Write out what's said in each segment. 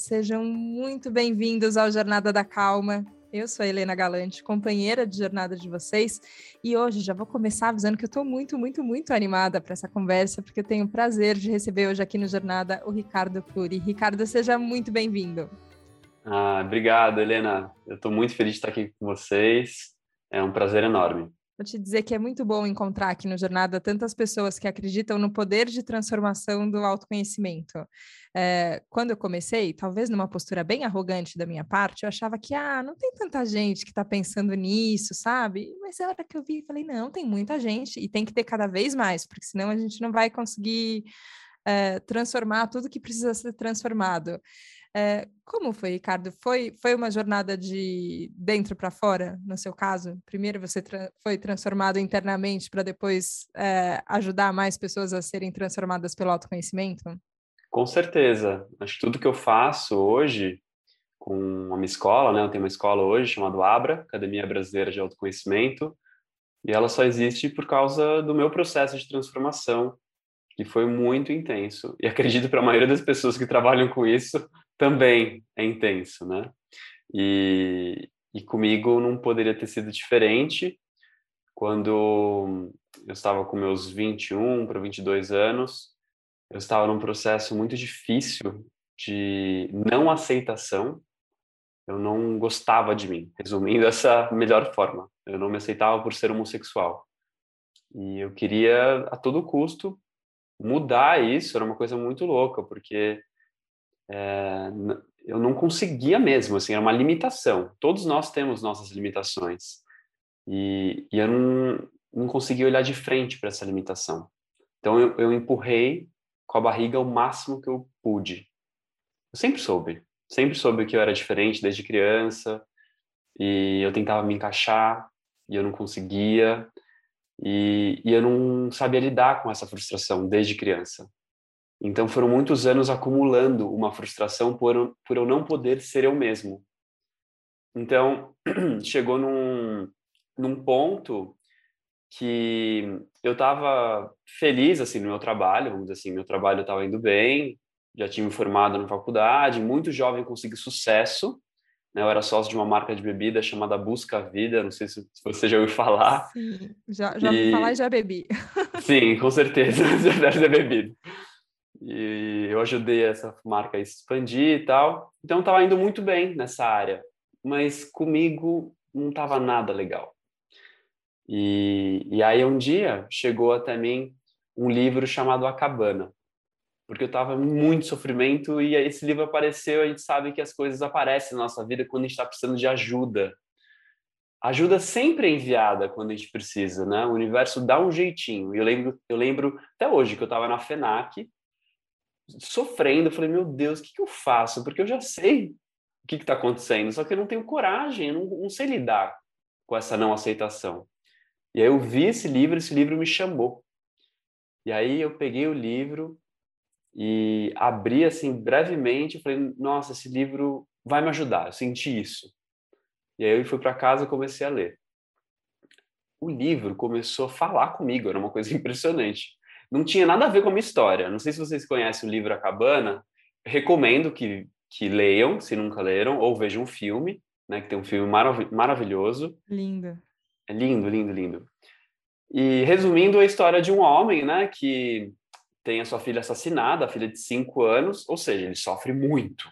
sejam muito bem-vindos ao Jornada da Calma. Eu sou a Helena Galante, companheira de jornada de vocês, e hoje já vou começar avisando que eu estou muito, muito, muito animada para essa conversa, porque eu tenho o prazer de receber hoje aqui no Jornada o Ricardo Cury. Ricardo, seja muito bem-vindo. Ah, obrigado, Helena. Eu estou muito feliz de estar aqui com vocês. É um prazer enorme. Vou te dizer que é muito bom encontrar aqui no Jornada tantas pessoas que acreditam no poder de transformação do autoconhecimento. É, quando eu comecei, talvez numa postura bem arrogante da minha parte, eu achava que, ah, não tem tanta gente que está pensando nisso, sabe? Mas a hora que eu vi, falei, não, tem muita gente e tem que ter cada vez mais, porque senão a gente não vai conseguir é, transformar tudo que precisa ser transformado. É, como foi, Ricardo? Foi, foi uma jornada de dentro para fora, no seu caso? Primeiro você tra foi transformado internamente para depois é, ajudar mais pessoas a serem transformadas pelo autoconhecimento? Com certeza. Acho que tudo que eu faço hoje com a minha escola, né? Eu tenho uma escola hoje chamada Abra, Academia Brasileira de Autoconhecimento, e ela só existe por causa do meu processo de transformação, que foi muito intenso. E acredito para a maioria das pessoas que trabalham com isso, também é intenso, né? E, e comigo não poderia ter sido diferente. Quando eu estava com meus 21 para 22 anos, eu estava num processo muito difícil de não aceitação. Eu não gostava de mim, resumindo essa melhor forma. Eu não me aceitava por ser homossexual. E eu queria, a todo custo, mudar isso. Era uma coisa muito louca, porque é, eu não conseguia mesmo, assim, era uma limitação. Todos nós temos nossas limitações. E, e eu não, não conseguia olhar de frente para essa limitação. Então eu, eu empurrei com a barriga o máximo que eu pude. Eu sempre soube, sempre soube que eu era diferente desde criança, e eu tentava me encaixar, e eu não conseguia, e, e eu não sabia lidar com essa frustração desde criança. Então foram muitos anos acumulando uma frustração por, por eu não poder ser eu mesmo. Então chegou num, num ponto que eu estava feliz assim no meu trabalho, vamos dizer assim, meu trabalho estava indo bem, já tinha me formado na faculdade, muito jovem consegui sucesso. Né? Eu era sócio de uma marca de bebida chamada Busca Vida, não sei se você já ouviu falar. Sim, já, já ouvi falar e já bebi. Sim, com certeza, já deve ter bebido e eu ajudei essa marca a expandir e tal. Então estava indo muito bem nessa área, mas comigo não estava nada legal. E, e aí um dia chegou até mim um livro chamado A Cabana, porque eu estava muito sofrimento e esse livro apareceu. A gente sabe que as coisas aparecem na nossa vida quando a gente está precisando de ajuda. Ajuda sempre é enviada quando a gente precisa, né? O universo dá um jeitinho. E eu lembro, eu lembro até hoje que eu estava na FENAC sofrendo. Eu falei, meu Deus, o que, que eu faço? Porque eu já sei o que está acontecendo, só que eu não tenho coragem, eu não, não sei lidar com essa não aceitação. E aí eu vi esse livro, esse livro me chamou. E aí eu peguei o livro e abri assim brevemente e falei, nossa, esse livro vai me ajudar, eu senti isso. E aí eu fui para casa e comecei a ler. O livro começou a falar comigo, era uma coisa impressionante não tinha nada a ver com a minha história. Não sei se vocês conhecem o livro A Cabana, recomendo que, que leiam, se nunca leram, ou vejam um filme, né, que tem um filme marav maravilhoso. Lindo. É lindo, lindo, lindo. E resumindo a história de um homem, né, que tem a sua filha assassinada, a filha de cinco anos, ou seja, ele sofre muito.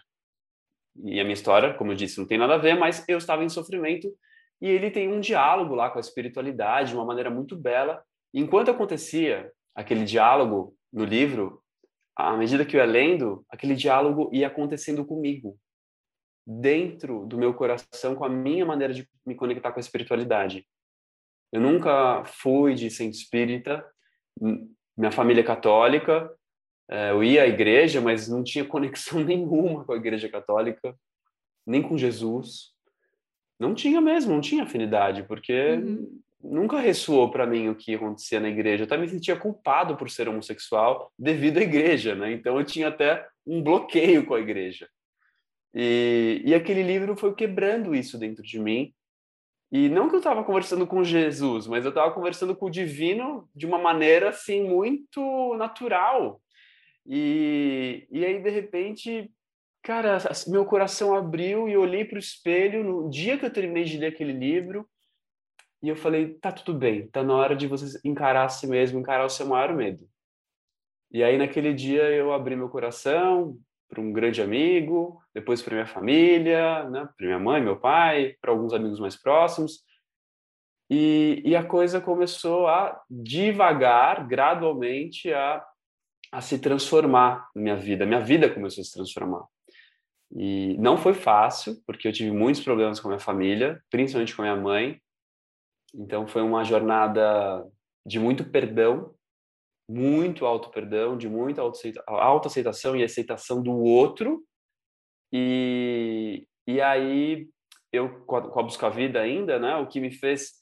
E a minha história, como eu disse, não tem nada a ver, mas eu estava em sofrimento e ele tem um diálogo lá com a espiritualidade de uma maneira muito bela. E enquanto acontecia aquele diálogo no livro, à medida que eu ia lendo, aquele diálogo ia acontecendo comigo, dentro do meu coração, com a minha maneira de me conectar com a espiritualidade. Eu nunca fui de centro espírita, minha família é católica, é, eu ia à igreja, mas não tinha conexão nenhuma com a igreja católica, nem com Jesus. Não tinha mesmo, não tinha afinidade, porque uhum nunca ressoou para mim o que acontecia na igreja. Eu até me sentia culpado por ser homossexual devido à igreja, né? Então eu tinha até um bloqueio com a igreja. E, e aquele livro foi quebrando isso dentro de mim. E não que eu estava conversando com Jesus, mas eu estava conversando com o divino de uma maneira assim muito natural. E, e aí de repente cara, meu coração abriu e eu olhei para o espelho no dia que eu terminei de ler aquele livro e eu falei, tá tudo bem, tá na hora de você encarar a si mesmo, encarar o seu maior medo. E aí naquele dia eu abri meu coração para um grande amigo, depois para minha família, né, para minha mãe, meu pai, para alguns amigos mais próximos. E, e a coisa começou a devagar, gradualmente, a, a se transformar na minha vida. Minha vida começou a se transformar. E não foi fácil, porque eu tive muitos problemas com a minha família, principalmente com a minha mãe. Então foi uma jornada de muito perdão, muito auto-perdão, de muita autoaceitação e aceitação do outro. E, e aí eu, com a, com a Busca Vida ainda, né, o que me fez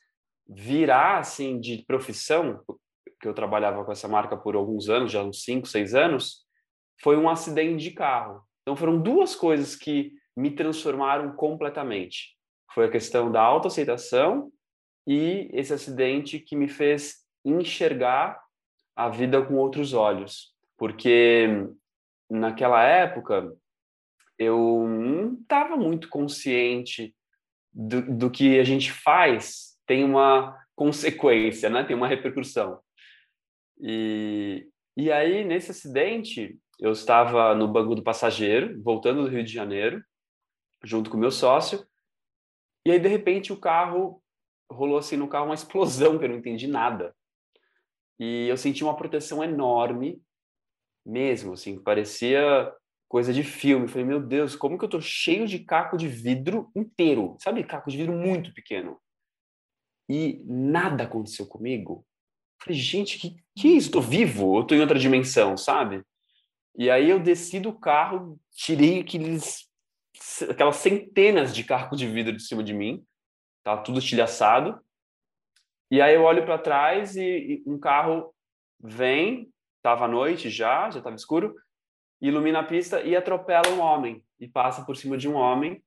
virar, assim, de profissão, que eu trabalhava com essa marca por alguns anos, já uns 5, 6 anos, foi um acidente de carro. Então foram duas coisas que me transformaram completamente. Foi a questão da autoaceitação e esse acidente que me fez enxergar a vida com outros olhos. Porque naquela época eu não estava muito consciente do, do que a gente faz tem uma consequência, né? tem uma repercussão. E, e aí, nesse acidente, eu estava no banco do passageiro, voltando do Rio de Janeiro, junto com meu sócio, e aí, de repente, o carro rolou assim no carro uma explosão que eu não entendi nada. E eu senti uma proteção enorme, mesmo, assim, parecia coisa de filme. falei, meu Deus, como que eu tô cheio de caco de vidro inteiro? Sabe, caco de vidro muito pequeno. E nada aconteceu comigo. falei, gente, que, que é isso? Tô vivo? Eu tô em outra dimensão, sabe? E aí eu desci do carro, tirei aqueles, aquelas centenas de cacos de vidro de cima de mim. Tava tudo estilhaçado. E aí eu olho para trás e, e, um carro vem, tava à noite já, já estava escuro, ilumina a pista e atropela um homem e passa por cima de um homem.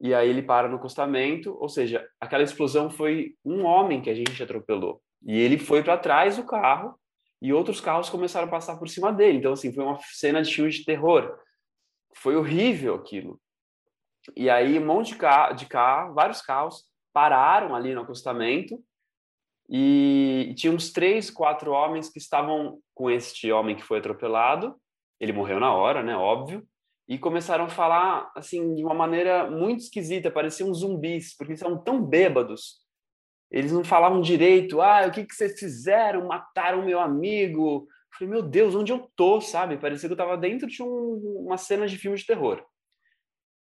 E aí ele para no acostamento, ou seja, aquela explosão foi um homem que a gente atropelou. E ele foi para trás do carro e outros carros começaram a passar por cima dele. Então assim, foi uma cena de filme de terror. Foi horrível aquilo. E aí um monte de carro, de carro vários carros pararam ali no acostamento e tinha uns três, quatro homens que estavam com este homem que foi atropelado. Ele morreu na hora, né? Óbvio. E começaram a falar, assim, de uma maneira muito esquisita, pareciam zumbis, porque eles estavam tão bêbados. Eles não falavam direito. Ah, o que, que vocês fizeram? Mataram meu amigo. Eu falei, meu Deus, onde eu tô, sabe? Parecia que eu estava dentro de um, uma cena de filme de terror.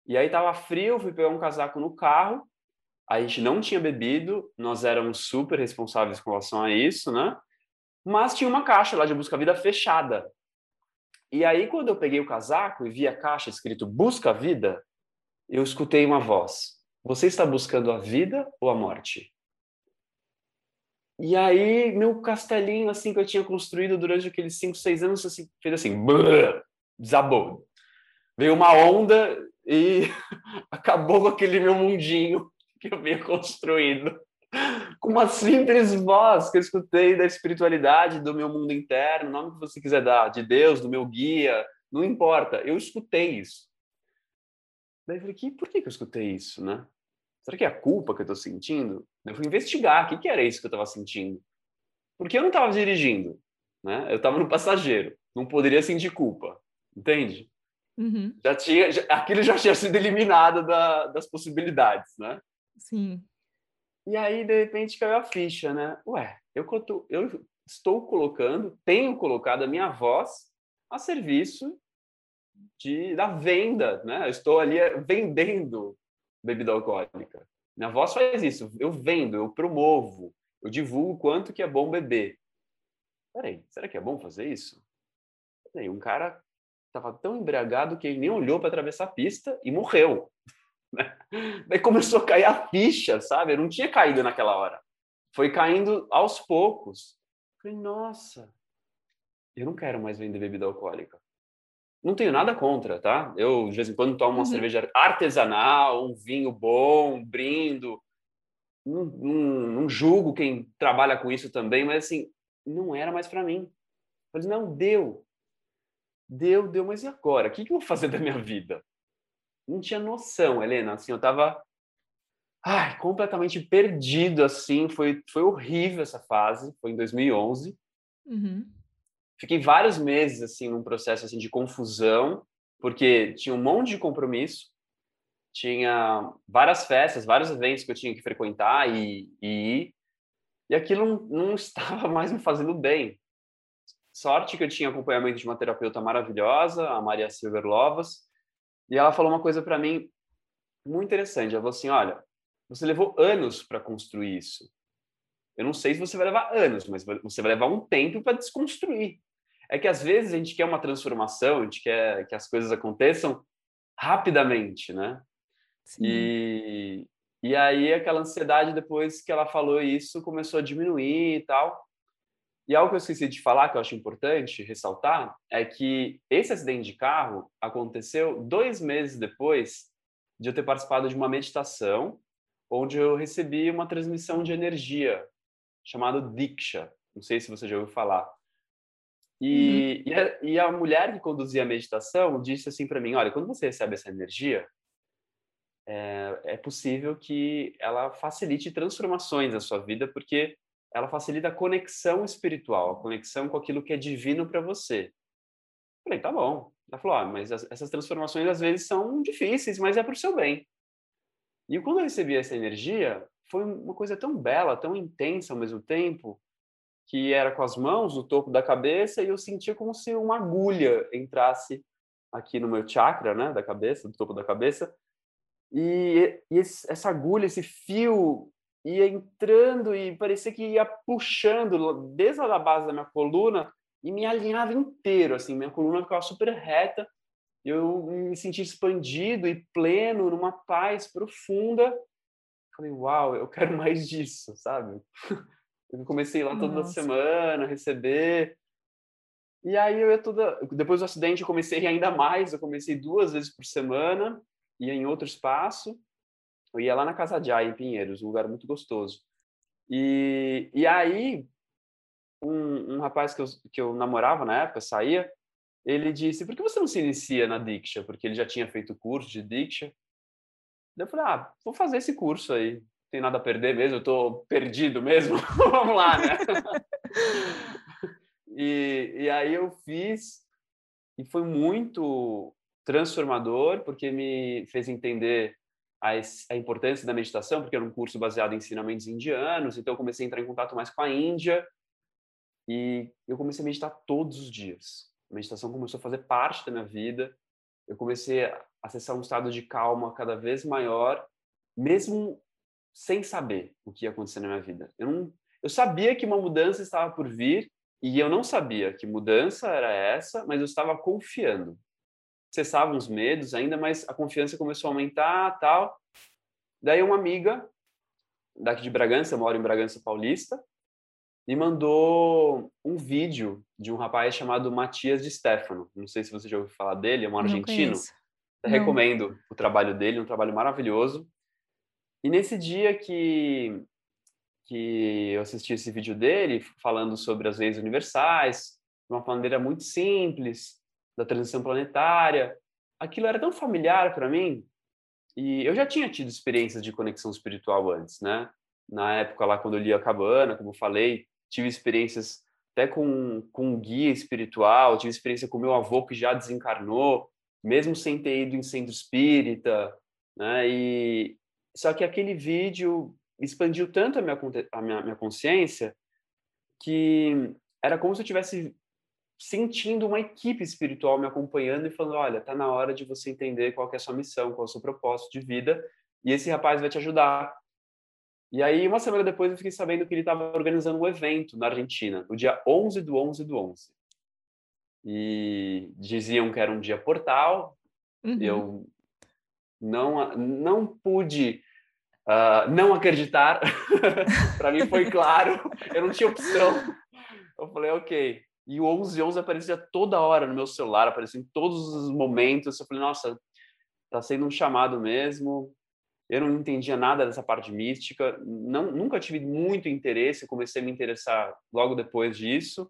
E aí estava frio, fui pegar um casaco no carro a gente não tinha bebido, nós éramos super responsáveis com relação a isso, né? Mas tinha uma caixa lá de Busca Vida fechada. E aí, quando eu peguei o casaco e vi a caixa escrito Busca Vida, eu escutei uma voz: Você está buscando a vida ou a morte? E aí, meu castelinho, assim, que eu tinha construído durante aqueles 5, 6 anos, assim, fez assim, desabou. Veio uma onda e acabou com aquele meu mundinho que eu vinha construindo. Com uma simples voz que eu escutei da espiritualidade, do meu mundo interno, o nome que você quiser dar, de Deus, do meu guia, não importa. Eu escutei isso. Daí eu falei, que, por que, que eu escutei isso, né? Será que é a culpa que eu estou sentindo? Eu fui investigar o que, que era isso que eu estava sentindo. Porque eu não estava dirigindo, né? Eu estava no passageiro. Não poderia sentir culpa, entende? Uhum. Já tinha, já, aquilo já tinha sido eliminado da, das possibilidades, né? Sim. E aí, de repente, caiu a ficha, né? Ué, eu, eu estou colocando, tenho colocado a minha voz a serviço de, da venda, né? Eu estou ali eh, vendendo bebida alcoólica. Minha voz faz isso. Eu vendo, eu promovo, eu divulgo quanto que é bom beber. Peraí, será que é bom fazer isso? Peraí, um cara estava tão embriagado que ele nem olhou para atravessar a pista e morreu. Né? Daí começou a cair a ficha, sabe? Eu não tinha caído naquela hora. Foi caindo aos poucos. Falei, nossa, eu não quero mais vender bebida alcoólica. Não tenho nada contra, tá? Eu, de vez em quando, tomo uma uhum. cerveja artesanal, um vinho bom, brindo. Não, não, não, julgo quem trabalha com isso também, mas assim, não era mais para mim. Falei, não, deu. Deu, deu, mas e agora? O que, que eu vou fazer da minha vida? Não tinha noção, Helena. Assim, eu tava ai, completamente perdido, assim. Foi, foi horrível essa fase. Foi em 2011. Uhum. Fiquei vários meses, assim, num processo assim, de confusão, porque tinha um monte de compromisso, tinha várias festas, vários eventos que eu tinha que frequentar e, e ir, e aquilo não, não estava mais me fazendo bem. Sorte que eu tinha acompanhamento de uma terapeuta maravilhosa, a Maria Silver Lovas, e ela falou uma coisa para mim muito interessante. Ela falou assim: olha, você levou anos para construir isso. Eu não sei se você vai levar anos, mas você vai levar um tempo para desconstruir. É que às vezes a gente quer uma transformação, a gente quer que as coisas aconteçam rapidamente, né? Sim. E, e aí aquela ansiedade depois que ela falou isso começou a diminuir e tal. E algo que eu esqueci de falar, que eu acho importante ressaltar, é que esse acidente de carro aconteceu dois meses depois de eu ter participado de uma meditação, onde eu recebi uma transmissão de energia chamada Diksha. Não sei se você já ouviu falar. E, uhum. e, a, e, a, mulher que conduzia a meditação disse assim para mim: olha, quando você recebe essa energia, é, é possível que ela facilite transformações na sua vida, porque ela facilita a conexão espiritual, a conexão com aquilo que é divino para você. Eu falei, tá bom. Ela falou, ah, mas essas transformações às vezes são difíceis, mas é para o seu bem. E quando eu recebi essa energia, foi uma coisa tão bela, tão intensa ao mesmo tempo, que era com as mãos no topo da cabeça e eu sentia como se uma agulha entrasse aqui no meu chakra, né, da cabeça, do topo da cabeça. E, e esse, essa agulha, esse fio ia entrando e parecia que ia puxando desde a base da minha coluna e me alinhava inteiro, assim, minha coluna ficava super reta, eu me senti expandido e pleno, numa paz profunda. Falei, uau, eu quero mais disso, sabe? Eu comecei lá toda Nossa. semana, receber. E aí eu ia toda. Depois do acidente, eu comecei ainda mais. Eu comecei duas vezes por semana, ia em outro espaço. Eu ia lá na Casa Jai, em Pinheiros, um lugar muito gostoso. E, e aí, um, um rapaz que eu, que eu namorava na época, saía, ele disse, por que você não se inicia na Diksha? Porque ele já tinha feito curso de Diksha. eu falei, ah, vou fazer esse curso aí. Não tem nada a perder mesmo, eu tô perdido mesmo. Vamos lá, né? e, e aí eu fiz e foi muito transformador, porque me fez entender a, a importância da meditação, porque era um curso baseado em ensinamentos indianos, então eu comecei a entrar em contato mais com a Índia e eu comecei a meditar todos os dias. A meditação começou a fazer parte da minha vida. Eu comecei a acessar um estado de calma cada vez maior, mesmo sem saber o que ia acontecer na minha vida. Eu não, eu sabia que uma mudança estava por vir e eu não sabia que mudança era essa, mas eu estava confiando cessavam os medos ainda, mas a confiança começou a aumentar, tal. Daí uma amiga daqui de Bragança, eu moro em Bragança Paulista, me mandou um vídeo de um rapaz chamado Matias de Stefano. Não sei se você já ouviu falar dele, é um argentino. Recomendo o trabalho dele, um trabalho maravilhoso. E nesse dia que que eu assisti esse vídeo dele falando sobre as leis universais, de uma maneira muito simples, da transição planetária. Aquilo era tão familiar para mim e eu já tinha tido experiências de conexão espiritual antes, né? Na época lá quando eu li a Cabana, como falei, tive experiências até com, com um guia espiritual, tive experiência com meu avô que já desencarnou, mesmo sem ter ido em centro espírita, né? E só que aquele vídeo expandiu tanto a minha, a minha, minha consciência que era como se eu tivesse sentindo uma equipe espiritual me acompanhando e falando, olha, tá na hora de você entender qual é a sua missão, qual é o seu propósito de vida, e esse rapaz vai te ajudar. E aí, uma semana depois, eu fiquei sabendo que ele estava organizando um evento na Argentina, no dia 11 do 11 do 11. E diziam que era um dia portal, uhum. eu não, não pude uh, não acreditar, para mim foi claro, eu não tinha opção. Eu falei, ok, e o 11 11 aparecia toda hora no meu celular, aparecia em todos os momentos. Eu falei, nossa, tá sendo um chamado mesmo. Eu não entendia nada dessa parte mística, não, nunca tive muito interesse, comecei a me interessar logo depois disso.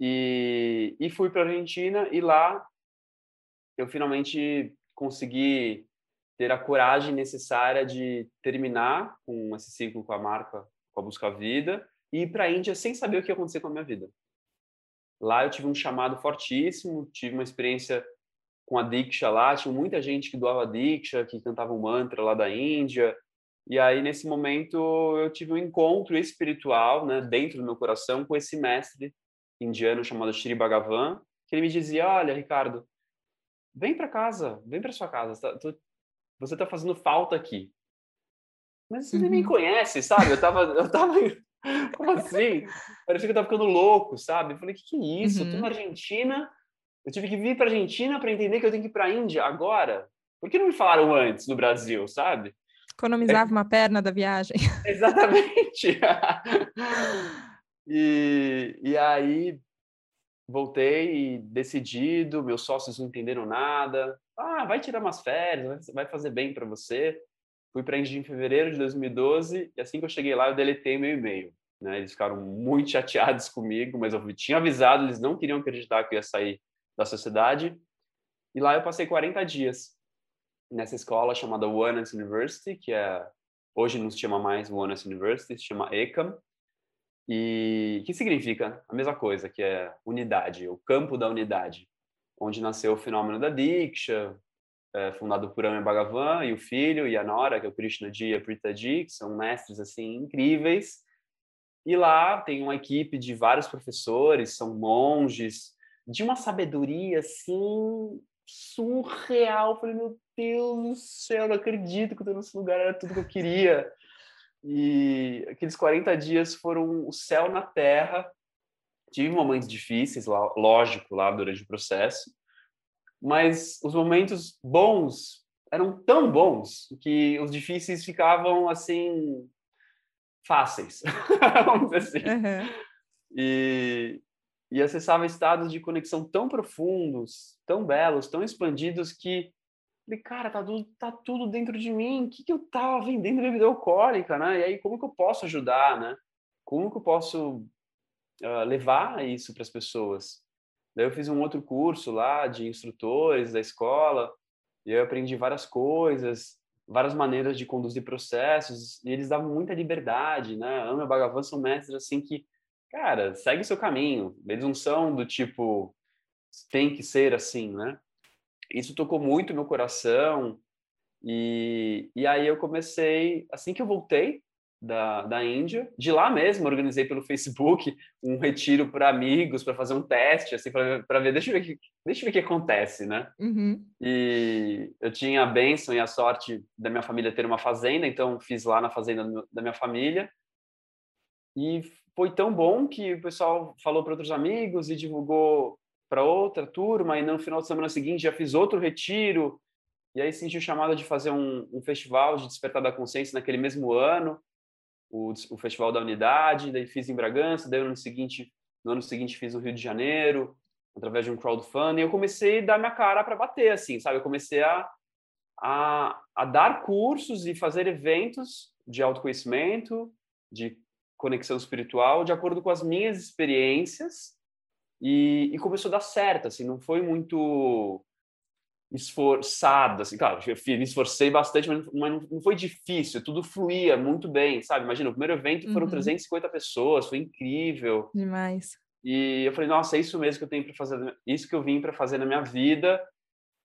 E, e fui para a Argentina e lá eu finalmente consegui ter a coragem necessária de terminar com esse ciclo com a marca, com a Busca Vida, e ir para a Índia sem saber o que ia acontecer com a minha vida. Lá eu tive um chamado fortíssimo, tive uma experiência com a Diksha lá, tinha muita gente que doava Diksha, que cantava um mantra lá da Índia, e aí nesse momento eu tive um encontro espiritual, né, dentro do meu coração com esse mestre indiano chamado Shri Bhagavan, que ele me dizia: "Olha, Ricardo, vem para casa, vem para sua casa, tá, você está fazendo falta aqui. Mas você uhum. nem me conhece, sabe? Eu tava, eu tava, como assim? Parecia que eu tava ficando louco, sabe? Eu falei, que que é isso? Uhum. Eu tô na uhum. Argentina, eu tive que vir para Argentina para entender que eu tenho que ir para Índia agora. Por que não me falaram antes no Brasil, sabe? Economizava é... uma perna da viagem. Exatamente. e, e aí voltei decidido, meus sócios não entenderam nada. Ah, vai tirar umas férias, vai fazer bem para você. Fui para a Índia em fevereiro de 2012 e assim que eu cheguei lá eu deletei meu e-mail. Né? Eles ficaram muito chateados comigo, mas eu tinha avisado, eles não queriam acreditar que eu ia sair da sociedade. E lá eu passei 40 dias nessa escola chamada Oneness University, que é hoje não se chama mais Oneness University, se chama ECAM, e que significa a mesma coisa, que é unidade, o campo da unidade, onde nasceu o fenômeno da Diksha, é, fundado por Ame Bhagavan e o filho e a nora, que é o Krishna Ji e a Prita Ji, que são mestres assim incríveis. E lá tem uma equipe de vários professores, são monges, de uma sabedoria assim surreal. Eu falei, meu Deus do céu, não acredito que eu tô nesse lugar, era tudo que eu queria. E aqueles 40 dias foram o céu na terra. Tive momentos difíceis, lógico, lá durante o processo, mas os momentos bons eram tão bons que os difíceis ficavam assim fáceis, vamos dizer assim. Uhum. E, e acessava estados de conexão tão profundos, tão belos, tão expandidos que Falei, cara, tá tudo, tá tudo dentro de mim. O que, que eu tava vendendo bebida alcoólica, né? E aí, como que eu posso ajudar, né? Como que eu posso uh, levar isso para as pessoas? Daí eu fiz um outro curso lá de instrutores da escola e eu aprendi várias coisas, várias maneiras de conduzir processos e eles davam muita liberdade, né? Ana e Bhagavan são mestres assim que, cara, segue seu caminho. Eles não são do tipo tem que ser assim, né? isso tocou muito meu coração. E, e aí eu comecei, assim que eu voltei da, da Índia, de lá mesmo, organizei pelo Facebook um retiro para amigos, para fazer um teste, assim, para ver, deixa eu ver, que, deixa eu ver o que acontece, né? Uhum. E eu tinha a bênção e a sorte da minha família ter uma fazenda, então fiz lá na fazenda da minha família. E foi tão bom que o pessoal falou para outros amigos e divulgou para outra turma, e no final de semana seguinte já fiz outro retiro, e aí senti o chamado de fazer um, um festival de despertar da consciência naquele mesmo ano, o, o Festival da Unidade, daí fiz em Bragança, daí no ano seguinte, no ano seguinte fiz no Rio de Janeiro, através de um crowdfunding, eu comecei a dar minha cara para bater, assim, sabe? Eu comecei a, a, a dar cursos e fazer eventos de autoconhecimento, de conexão espiritual, de acordo com as minhas experiências e, e, começou a dar certo, assim, não foi muito esforçado, assim, claro, eu me esforcei bastante, mas não, não foi difícil, tudo fluía muito bem, sabe? Imagina, o primeiro evento foram uhum. 350 pessoas, foi incrível. Demais. E eu falei, nossa, é isso mesmo que eu tenho para fazer, isso que eu vim para fazer na minha vida.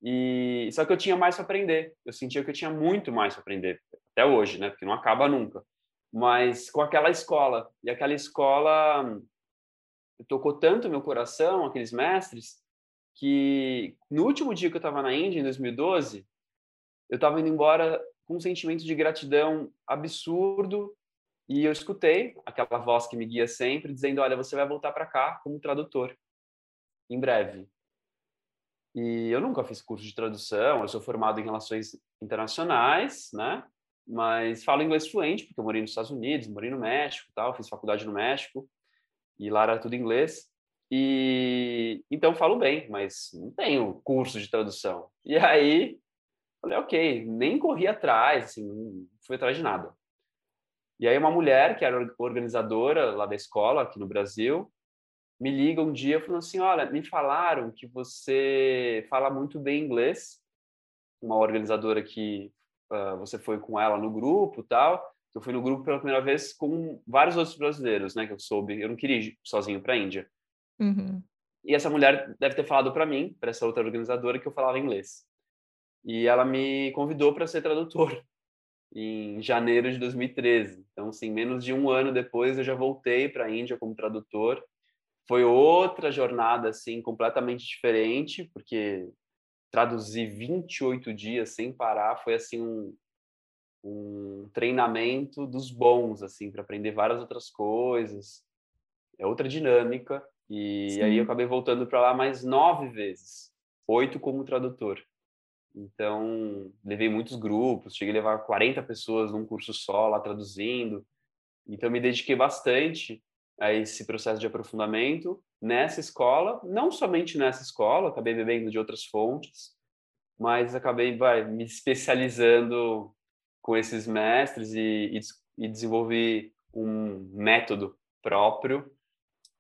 E só que eu tinha mais para aprender. Eu sentia que eu tinha muito mais para aprender até hoje, né? Porque não acaba nunca. Mas com aquela escola e aquela escola tocou tanto meu coração, aqueles mestres, que no último dia que eu estava na Índia, em 2012, eu estava indo embora com um sentimento de gratidão absurdo e eu escutei aquela voz que me guia sempre dizendo: Olha, você vai voltar para cá como tradutor em breve. E eu nunca fiz curso de tradução, eu sou formado em relações internacionais, né? Mas falo inglês fluente, porque eu morei nos Estados Unidos, morei no México, tal, fiz faculdade no México e lá era tudo inglês. E então falo bem, mas não tenho curso de tradução. E aí falei, ok, nem corri atrás, assim, não fui atrás de nada. E aí uma mulher que era organizadora lá da escola aqui no Brasil me liga um dia falando assim, olha, me falaram que você fala muito bem inglês, uma organizadora que uh, você foi com ela no grupo tal, eu fui no grupo pela primeira vez com vários outros brasileiros, né, que eu soube, eu não queria ir sozinho para a Índia. Uhum. E essa mulher deve ter falado para mim, para essa outra organizadora, que eu falava inglês. E ela me convidou para ser tradutor em janeiro de 2013. Então, assim, menos de um ano depois, eu já voltei para a Índia como tradutor. Foi outra jornada, assim, completamente diferente, porque traduzir 28 dias sem parar foi, assim, um, um treinamento dos bons, assim, para aprender várias outras coisas. É outra dinâmica. E Sim. aí eu acabei voltando para lá mais nove vezes, oito como tradutor. Então, levei muitos grupos, cheguei a levar 40 pessoas num curso só lá traduzindo. Então, me dediquei bastante a esse processo de aprofundamento nessa escola, não somente nessa escola, acabei bebendo de outras fontes, mas acabei vai, me especializando com esses mestres e, e, e desenvolvi um método próprio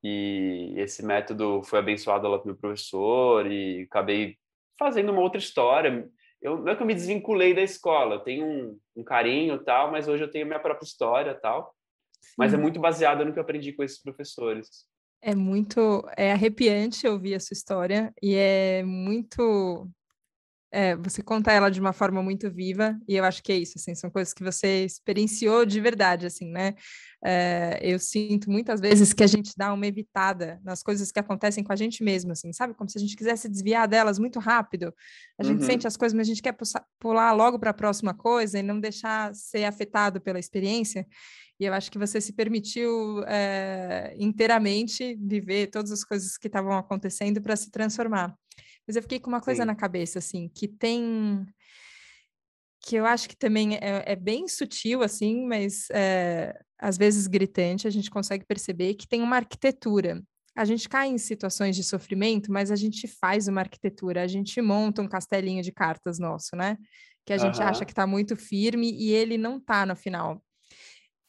e esse método foi abençoado lá pelo professor e acabei fazendo uma outra história. Eu, não é que eu me desvinculei da escola, eu tenho um, um carinho tal, mas hoje eu tenho minha própria história tal. Sim. Mas é muito baseada no que eu aprendi com esses professores. É muito, é arrepiante ouvir a sua história e é muito é, você conta ela de uma forma muito viva, e eu acho que é isso, assim, são coisas que você experienciou de verdade, assim, né? É, eu sinto muitas vezes que a gente dá uma evitada nas coisas que acontecem com a gente mesmo, assim, sabe? Como se a gente quisesse desviar delas muito rápido. A gente uhum. sente as coisas, mas a gente quer pular logo para a próxima coisa e não deixar ser afetado pela experiência. E eu acho que você se permitiu é, inteiramente viver todas as coisas que estavam acontecendo para se transformar. Mas eu fiquei com uma coisa Sim. na cabeça, assim, que tem. que eu acho que também é, é bem sutil, assim, mas é, às vezes gritante, a gente consegue perceber que tem uma arquitetura. A gente cai em situações de sofrimento, mas a gente faz uma arquitetura, a gente monta um castelinho de cartas nosso, né? Que a gente uhum. acha que está muito firme e ele não está no final.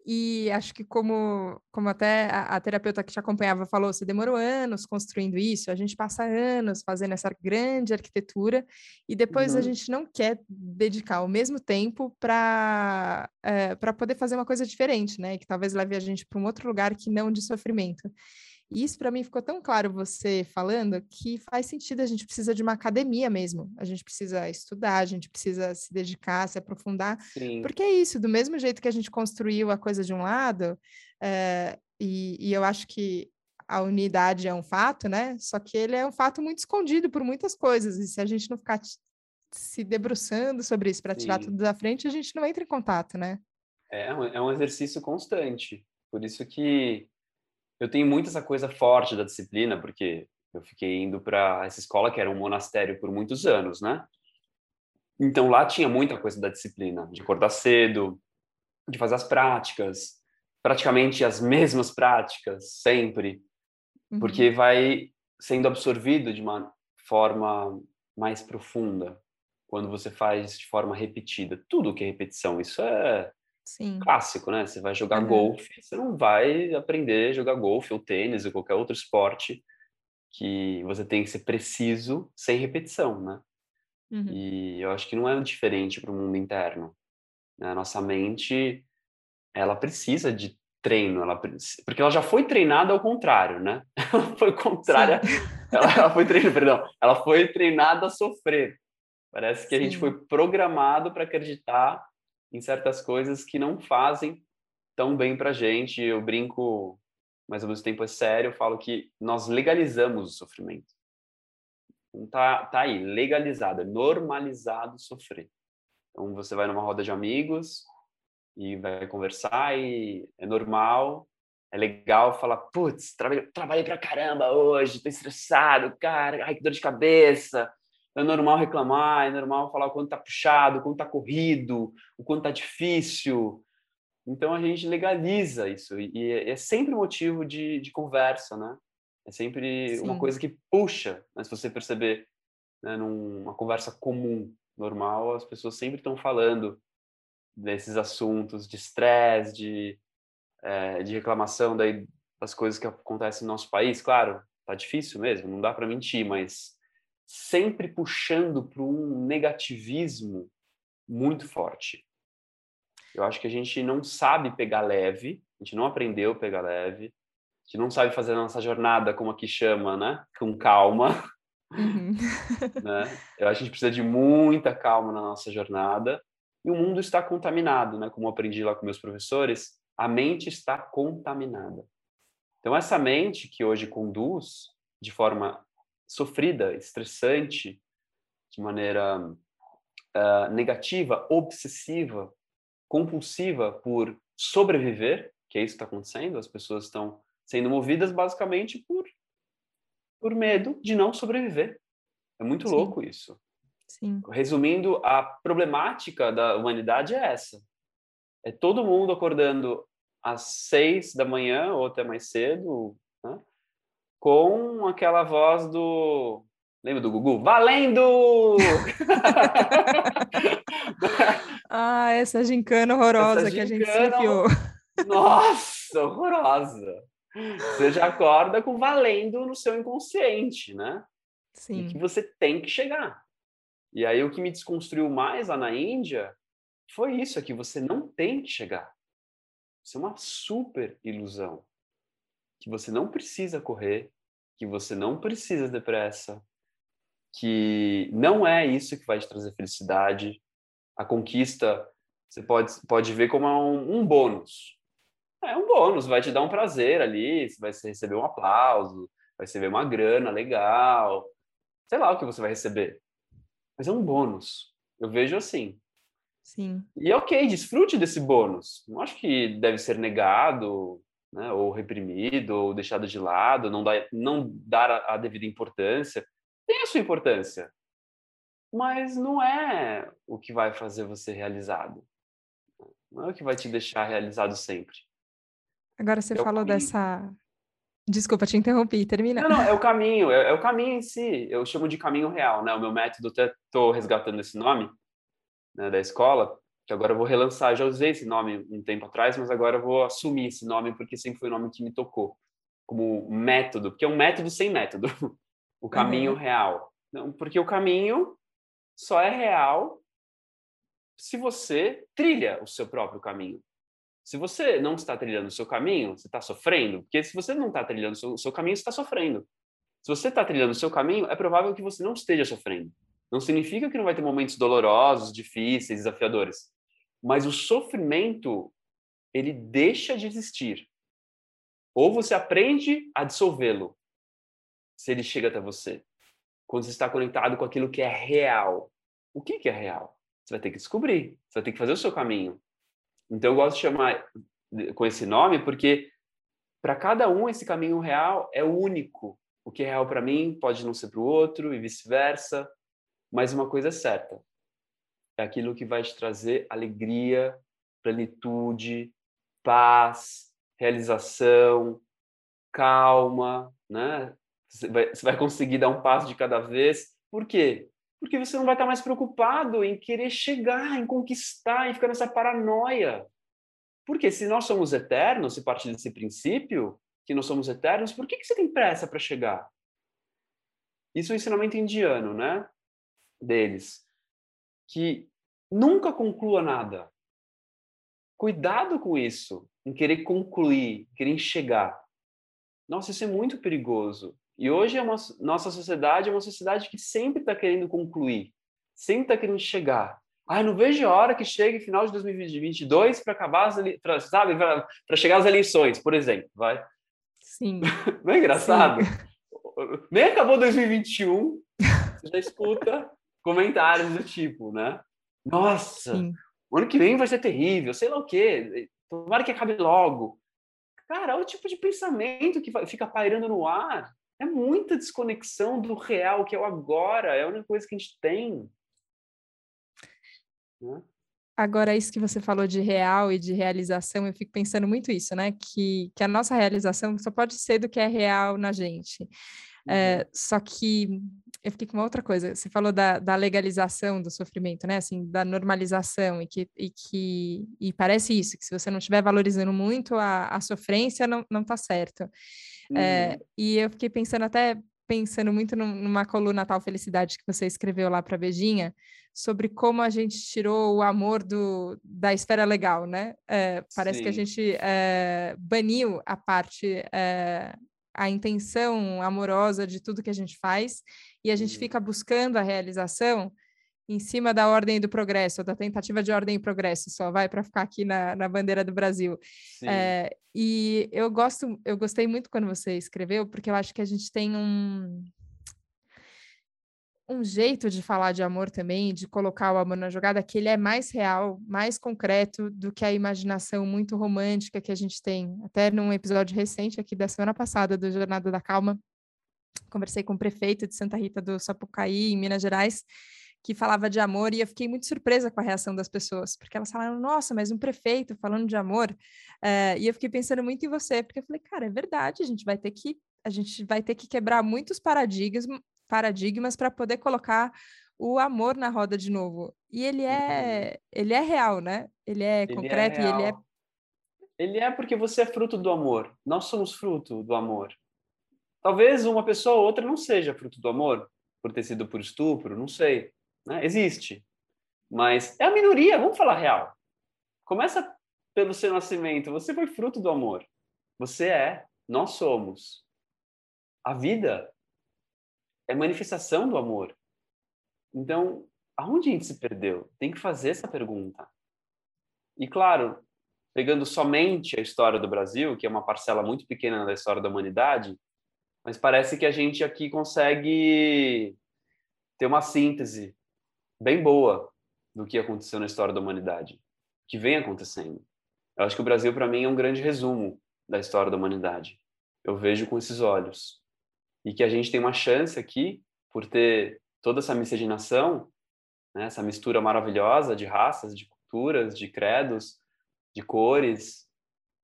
E acho que como, como até a, a, terapeuta que te acompanhava falou, você demorou anos construindo isso, a gente passa anos fazendo essa grande arquitetura e depois uhum. a gente não quer dedicar o mesmo tempo para é, para poder fazer uma coisa diferente, né? Que talvez leve a gente para um outro lugar que não de sofrimento. E isso para mim ficou tão claro você falando que faz sentido, a gente precisa de uma academia mesmo. A gente precisa estudar, a gente precisa se dedicar, se aprofundar. Sim. Porque é isso, do mesmo jeito que a gente construiu a coisa de um lado, é, e, e eu acho que a unidade é um fato, né? Só que ele é um fato muito escondido por muitas coisas. E se a gente não ficar se debruçando sobre isso para tirar tudo da frente, a gente não entra em contato, né? É é um exercício constante. Por isso que eu tenho muito essa coisa forte da disciplina, porque eu fiquei indo para essa escola que era um monastério por muitos anos, né? Então lá tinha muita coisa da disciplina, de acordar cedo, de fazer as práticas, praticamente as mesmas práticas sempre, uhum. porque vai sendo absorvido de uma forma mais profunda quando você faz de forma repetida. Tudo que é repetição, isso é Sim. clássico, né? Você vai jogar uhum. golfe, você não vai aprender a jogar golfe ou tênis ou qualquer outro esporte que você tem que ser preciso sem repetição, né? Uhum. E eu acho que não é diferente para o mundo interno. Né? A nossa mente, ela precisa de treino, ela porque ela já foi treinada ao contrário, né? Ela foi contrária, ela, ela, foi treinada, perdão, ela foi treinada a sofrer. Parece que Sim. a gente foi programado para acreditar em certas coisas que não fazem tão bem para gente. Eu brinco, mas ao mesmo tempo é sério, eu falo que nós legalizamos o sofrimento. Então, tá, tá aí, legalizado, é normalizado sofrer. Então você vai numa roda de amigos e vai conversar e é normal, é legal falar, putz, trabalhei, trabalhei pra caramba hoje, tô estressado, cara, ai que dor de cabeça, é normal reclamar, é normal falar o quanto está puxado, o quanto está corrido, o quanto está difícil. Então a gente legaliza isso e é sempre motivo de, de conversa, né? É sempre Sim. uma coisa que puxa, mas se você perceber, né, numa conversa comum, normal, as pessoas sempre estão falando desses assuntos de estresse, de, é, de reclamação daí as coisas que acontecem no nosso país, claro, tá difícil mesmo, não dá para mentir, mas sempre puxando para um negativismo muito forte. Eu acho que a gente não sabe pegar leve, a gente não aprendeu a pegar leve, a gente não sabe fazer a nossa jornada, como aqui chama, né? Com calma. Uhum. né? Eu acho que a gente precisa de muita calma na nossa jornada. E o mundo está contaminado, né? Como eu aprendi lá com meus professores, a mente está contaminada. Então, essa mente que hoje conduz de forma sofrida, estressante, de maneira uh, negativa, obsessiva, compulsiva por sobreviver, que é isso que está acontecendo, as pessoas estão sendo movidas basicamente por, por medo de não sobreviver. É muito Sim. louco isso. Sim. Resumindo, a problemática da humanidade é essa. É todo mundo acordando às seis da manhã ou até mais cedo? Com aquela voz do Lembra do Gugu? Valendo! ah, essa gincana horrorosa essa gincana, que a gente se enfiou. Nossa, horrorosa. Você já acorda com valendo no seu inconsciente, né? Sim. E que você tem que chegar. E aí o que me desconstruiu mais lá na Índia foi isso, é que você não tem que chegar. Isso é uma super ilusão. Que você não precisa correr, que você não precisa depressa, que não é isso que vai te trazer felicidade. A conquista você pode, pode ver como um, um bônus. É um bônus, vai te dar um prazer ali, vai receber um aplauso, vai receber uma grana legal, sei lá o que você vai receber. Mas é um bônus. Eu vejo assim. Sim. E é ok, desfrute desse bônus. Não acho que deve ser negado, né, ou reprimido, ou deixado de lado, não, dá, não dar a, a devida importância tem a sua importância, mas não é o que vai fazer você realizado. Não é o que vai te deixar realizado sempre. Agora você é falou dessa. Desculpa, te interrompi, termina. Não, não, é o caminho, é, é, o caminho em si. Eu chamo de caminho real, né? O meu método, até estou resgatando esse nome né, da escola, que agora eu vou relançar. Já usei esse nome um tempo atrás, mas agora eu vou assumir esse nome porque sempre foi o nome que me tocou como método, porque é um método sem método. o caminho uhum. real. Não, porque o caminho só é real se você trilha o seu próprio caminho. Se você não está trilhando o seu caminho, você está sofrendo. Porque se você não está trilhando o seu, seu caminho, você está sofrendo. Se você está trilhando o seu caminho, é provável que você não esteja sofrendo. Não significa que não vai ter momentos dolorosos, difíceis, desafiadores. Mas o sofrimento, ele deixa de existir. Ou você aprende a dissolvê-lo, se ele chega até você. Quando você está conectado com aquilo que é real. O que, que é real? Você vai ter que descobrir, você vai ter que fazer o seu caminho. Então eu gosto de chamar com esse nome porque para cada um esse caminho real é único. O que é real para mim pode não ser para o outro e vice-versa, mas uma coisa é certa. É aquilo que vai te trazer alegria, plenitude, paz, realização, calma, né? Você vai, conseguir dar um passo de cada vez. Por quê? Porque você não vai estar mais preocupado em querer chegar, em conquistar, em ficar nessa paranoia. Porque se nós somos eternos, se partir desse princípio, que nós somos eternos, por que, que você tem pressa para chegar? Isso é um ensinamento indiano, né? Deles. Que nunca conclua nada. Cuidado com isso, em querer concluir, querer chegar. Nossa, isso é muito perigoso. E hoje é uma, nossa sociedade é uma sociedade que sempre está querendo concluir, sempre está querendo chegar. Ai, não vejo a hora que chegue final de 2022 para acabar as pra, sabe, para chegar as eleições, por exemplo, vai. Sim. Não é engraçado? Sim. Nem acabou 2021, você já escuta comentários do tipo, né? Nossa, Sim. o ano que vem vai ser terrível, sei lá o quê. Tomara que acabe logo. Cara, olha o tipo de pensamento que fica pairando no ar é muita desconexão do real, que é o agora, é a única coisa que a gente tem. Né? Agora, isso que você falou de real e de realização, eu fico pensando muito isso, né? Que, que a nossa realização só pode ser do que é real na gente. É, só que eu fiquei com uma outra coisa. Você falou da, da, legalização do sofrimento, né? Assim, da normalização, e que, e que e parece isso, que se você não estiver valorizando muito a, a sofrência, não, não tá certo. Uhum. É, e eu fiquei pensando até pensando muito numa coluna Tal Felicidade que você escreveu lá para Beijinha, sobre como a gente tirou o amor do, da esfera legal, né? É, parece Sim. que a gente é, baniu a parte, é, a intenção amorosa de tudo que a gente faz, e a gente uhum. fica buscando a realização em cima da ordem do progresso, da tentativa de ordem e progresso, só vai para ficar aqui na, na bandeira do Brasil. É, e eu gosto, eu gostei muito quando você escreveu, porque eu acho que a gente tem um um jeito de falar de amor também, de colocar o amor na jogada, que ele é mais real, mais concreto do que a imaginação muito romântica que a gente tem. Até num episódio recente aqui da semana passada do Jornada da Calma, conversei com o prefeito de Santa Rita do Sapucaí, em Minas Gerais, que falava de amor, e eu fiquei muito surpresa com a reação das pessoas, porque elas falaram, nossa, mas um prefeito falando de amor, uh, e eu fiquei pensando muito em você, porque eu falei, cara, é verdade, a gente vai ter que, a gente vai ter que quebrar muitos paradigmas, paradigmas para poder colocar o amor na roda de novo. E ele é, uhum. ele é real, né? Ele é ele é concreto é e ele é ele é porque você é fruto do amor. Nós somos fruto do amor. Talvez uma pessoa ou outra não seja fruto do amor, por ter sido por estupro, não sei. Né? Existe. Mas é a minoria, vamos falar real. Começa pelo seu nascimento. Você foi fruto do amor. Você é, nós somos. A vida é manifestação do amor. Então, aonde a gente se perdeu? Tem que fazer essa pergunta. E claro, pegando somente a história do Brasil, que é uma parcela muito pequena da história da humanidade, mas parece que a gente aqui consegue ter uma síntese bem boa do que aconteceu na história da humanidade, que vem acontecendo. Eu acho que o Brasil, para mim, é um grande resumo da história da humanidade. Eu vejo com esses olhos. E que a gente tem uma chance aqui, por ter toda essa miscigenação, né, essa mistura maravilhosa de raças, de culturas, de credos, de cores,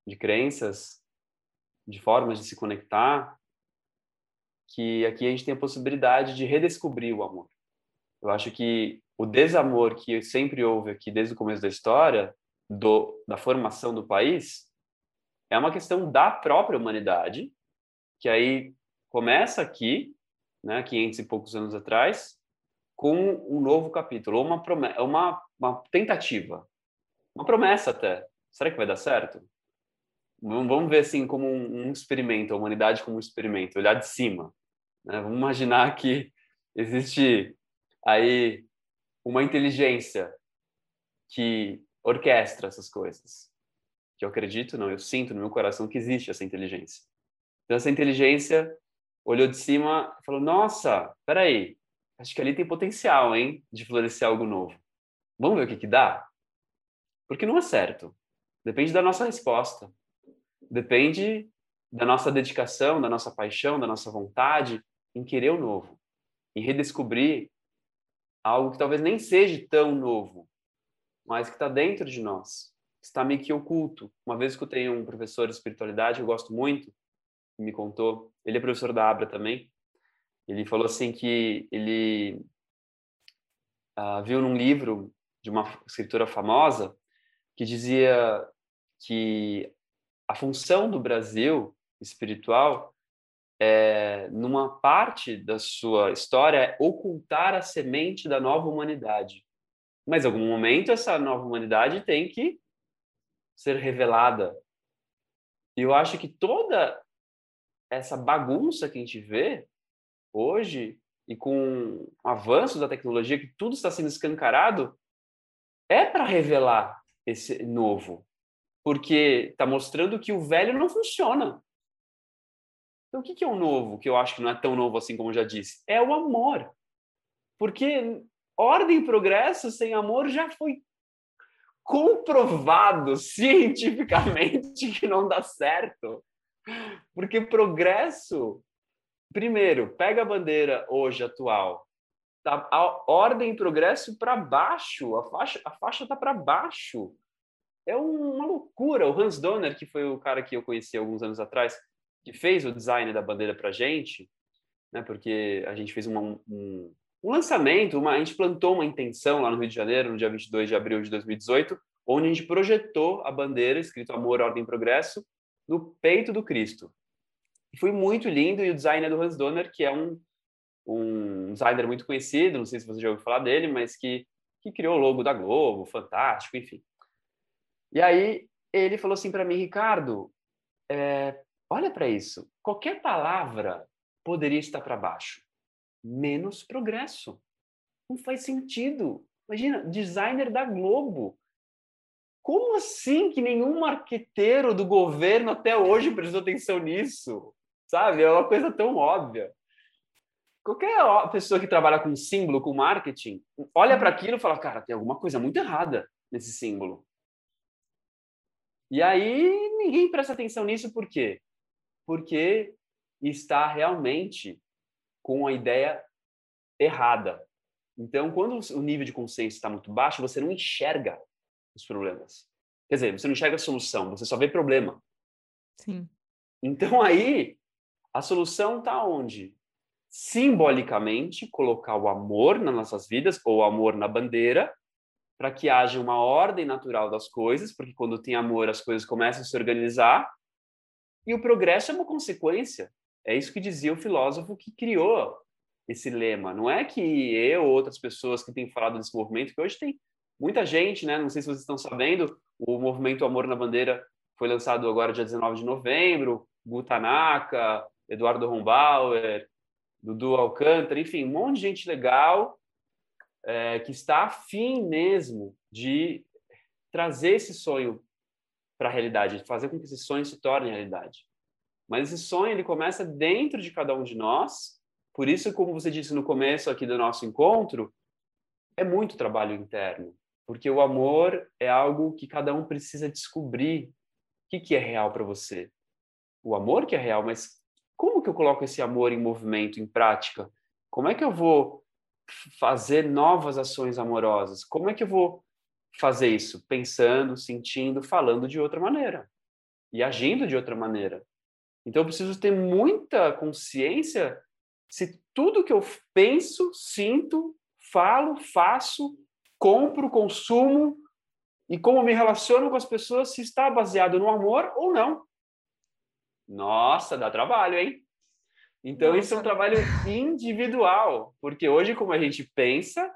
de crenças, de formas de se conectar, que aqui a gente tem a possibilidade de redescobrir o amor. Eu acho que o desamor que sempre houve aqui desde o começo da história, do, da formação do país, é uma questão da própria humanidade, que aí começa aqui, né, 500 e poucos anos atrás, com um novo capítulo, uma, promessa, uma, uma tentativa, uma promessa até. Será que vai dar certo? Vamos ver assim como um, experimento, a humanidade como um experimento, olhar de cima. Né? Vamos imaginar que existe aí uma inteligência que orquestra essas coisas. Que eu acredito, não, eu sinto no meu coração que existe essa inteligência. Então, essa inteligência olhou de cima e falou: Nossa, peraí, acho que ali tem potencial, hein, de florescer algo novo. Vamos ver o que, que dá? Porque não é certo. Depende da nossa resposta. Depende da nossa dedicação, da nossa paixão, da nossa vontade em querer o novo, em redescobrir algo que talvez nem seja tão novo, mas que está dentro de nós, está meio que oculto. Uma vez escutei um professor de espiritualidade, eu gosto muito, que me contou, ele é professor da Abra também, ele falou assim que ele uh, viu num livro de uma escritora famosa que dizia que a função do Brasil espiritual é, numa parte da sua história, é ocultar a semente da nova humanidade. Mas em algum momento essa nova humanidade tem que ser revelada. E eu acho que toda essa bagunça que a gente vê hoje e com o avanço da tecnologia, que tudo está sendo escancarado, é para revelar esse novo. Porque está mostrando que o velho não funciona. Então, o que é o novo, que eu acho que não é tão novo assim como eu já disse? É o amor. Porque ordem e progresso sem amor já foi comprovado cientificamente que não dá certo. Porque progresso, primeiro, pega a bandeira hoje atual, tá a ordem progresso para baixo, a faixa a faixa tá para baixo. É uma loucura. O Hans Donner, que foi o cara que eu conheci alguns anos atrás, que fez o design da bandeira para gente, né? Porque a gente fez uma, um, um lançamento, uma, a gente plantou uma intenção lá no Rio de Janeiro, no dia 22 de abril de 2018, onde a gente projetou a bandeira escrito Amor, Ordem e Progresso no peito do Cristo. E foi muito lindo e o design é do Hans Donner, que é um, um designer muito conhecido, não sei se você já ouviu falar dele, mas que, que criou o logo da Globo, fantástico, enfim. E aí ele falou assim para mim, Ricardo, é, olha para isso, qualquer palavra poderia estar para baixo, menos progresso. Não faz sentido. Imagina, designer da Globo. Como assim que nenhum marqueteiro do governo até hoje prestou atenção nisso? Sabe? É uma coisa tão óbvia. Qualquer pessoa que trabalha com símbolo, com marketing, olha para aquilo e fala: cara, tem alguma coisa muito errada nesse símbolo. E aí ninguém presta atenção nisso por quê? Porque está realmente com a ideia errada. Então, quando o nível de consciência está muito baixo, você não enxerga os problemas. Quer dizer, você não enxerga a solução, você só vê problema. Sim. Então, aí, a solução está onde? Simbolicamente, colocar o amor nas nossas vidas, ou o amor na bandeira, para que haja uma ordem natural das coisas, porque quando tem amor as coisas começam a se organizar, e o progresso é uma consequência. É isso que dizia o filósofo que criou esse lema. Não é que eu ou outras pessoas que têm falado desse movimento, que hoje tem muita gente, né? Não sei se vocês estão sabendo, o movimento Amor na Bandeira foi lançado agora dia 19 de novembro, Gutanaka, Eduardo Rombauer, Dudu Alcântara, enfim, um monte de gente legal é, que está afim mesmo de trazer esse sonho para a realidade, de fazer com que esse sonho se torne realidade. Mas esse sonho ele começa dentro de cada um de nós. Por isso, como você disse no começo aqui do nosso encontro, é muito trabalho interno, porque o amor é algo que cada um precisa descobrir. O que, que é real para você? O amor que é real, mas como que eu coloco esse amor em movimento, em prática? Como é que eu vou fazer novas ações amorosas? Como é que eu vou fazer isso? Pensando, sentindo, falando de outra maneira e agindo de outra maneira. Então eu preciso ter muita consciência se tudo que eu penso, sinto, falo, faço, compro, consumo e como me relaciono com as pessoas se está baseado no amor ou não. Nossa, dá trabalho, hein? Então Nossa. isso é um trabalho individual, porque hoje como a gente pensa,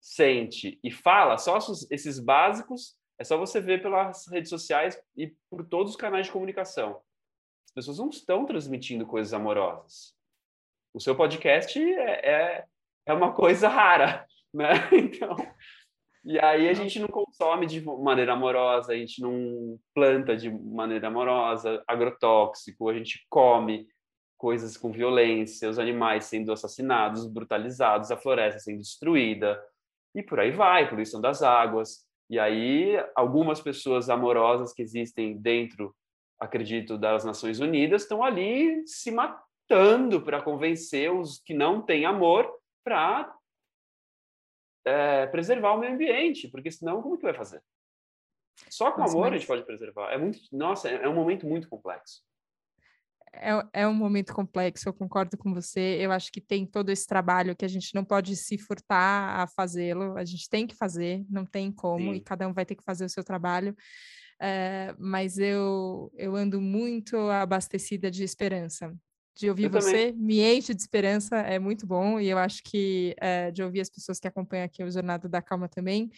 sente e fala, só esses básicos, é só você ver pelas redes sociais e por todos os canais de comunicação. As pessoas não estão transmitindo coisas amorosas. O seu podcast é, é, é uma coisa rara, né? Então, e aí a gente não consome de maneira amorosa, a gente não planta de maneira amorosa, agrotóxico, a gente come coisas com violência, os animais sendo assassinados, brutalizados, a floresta sendo destruída, e por aí vai, poluição das águas. E aí algumas pessoas amorosas que existem dentro acredito, das Nações Unidas, estão ali se matando para convencer os que não têm amor para é, preservar o meio ambiente, porque senão como que vai fazer? Só com amor a gente pode preservar. É muito, nossa, é, é um momento muito complexo. É, é um momento complexo, eu concordo com você. Eu acho que tem todo esse trabalho que a gente não pode se furtar a fazê-lo, a gente tem que fazer, não tem como, Sim. e cada um vai ter que fazer o seu trabalho. Eh, mas eu, eu ando muito abastecida de esperança. De ouvir eu você, também. me enche de esperança, é muito bom, e eu acho que é, de ouvir as pessoas que acompanham aqui o Jornada da Calma também,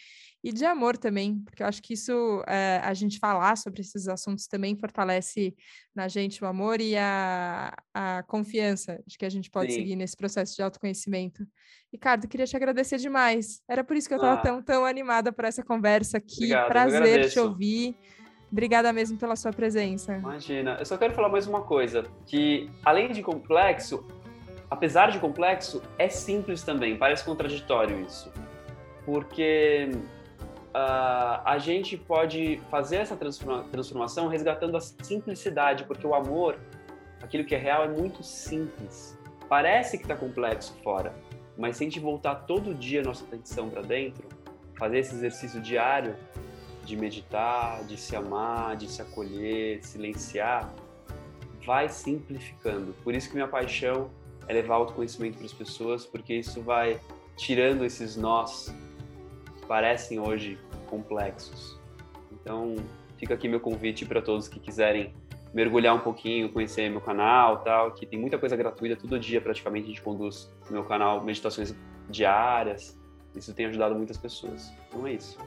e de amor também, porque eu acho que isso, é, a gente falar sobre esses assuntos também fortalece na gente o amor e a, a confiança de que a gente pode Sim. seguir nesse processo de autoconhecimento. Ricardo, queria te agradecer demais. Era por isso que eu estava ah. tão, tão animada por essa conversa aqui. Obrigado, Prazer te ouvir. Obrigada mesmo pela sua presença. Imagina. Eu só quero falar mais uma coisa, que além de complexo, apesar de complexo, é simples também. Parece contraditório isso. Porque uh, a gente pode fazer essa transformação resgatando a simplicidade, porque o amor, aquilo que é real, é muito simples. Parece que está complexo fora, mas se a gente voltar todo dia nossa atenção para dentro, fazer esse exercício diário de meditar, de se amar, de se acolher, silenciar, vai simplificando. Por isso que minha paixão é levar autoconhecimento para as pessoas, porque isso vai tirando esses nós que parecem hoje complexos. Então, fica aqui meu convite para todos que quiserem mergulhar um pouquinho, conhecer meu canal, tal, que tem muita coisa gratuita todo dia praticamente a gente conduz no meu canal meditações diárias. Isso tem ajudado muitas pessoas. Então é isso.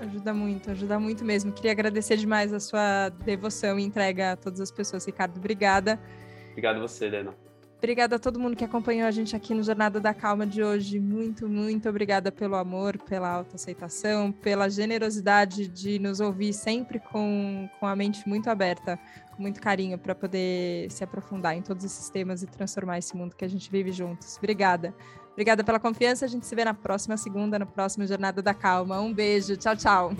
Ajuda muito, ajuda muito mesmo. Queria agradecer demais a sua devoção e entrega a todas as pessoas, Ricardo. Obrigada. Obrigado você, Helena. Obrigada a todo mundo que acompanhou a gente aqui no Jornada da Calma de hoje. Muito, muito obrigada pelo amor, pela autoaceitação, pela generosidade de nos ouvir sempre com, com a mente muito aberta, com muito carinho, para poder se aprofundar em todos esses temas e transformar esse mundo que a gente vive juntos. Obrigada. Obrigada pela confiança. A gente se vê na próxima segunda, na próxima Jornada da Calma. Um beijo. Tchau, tchau.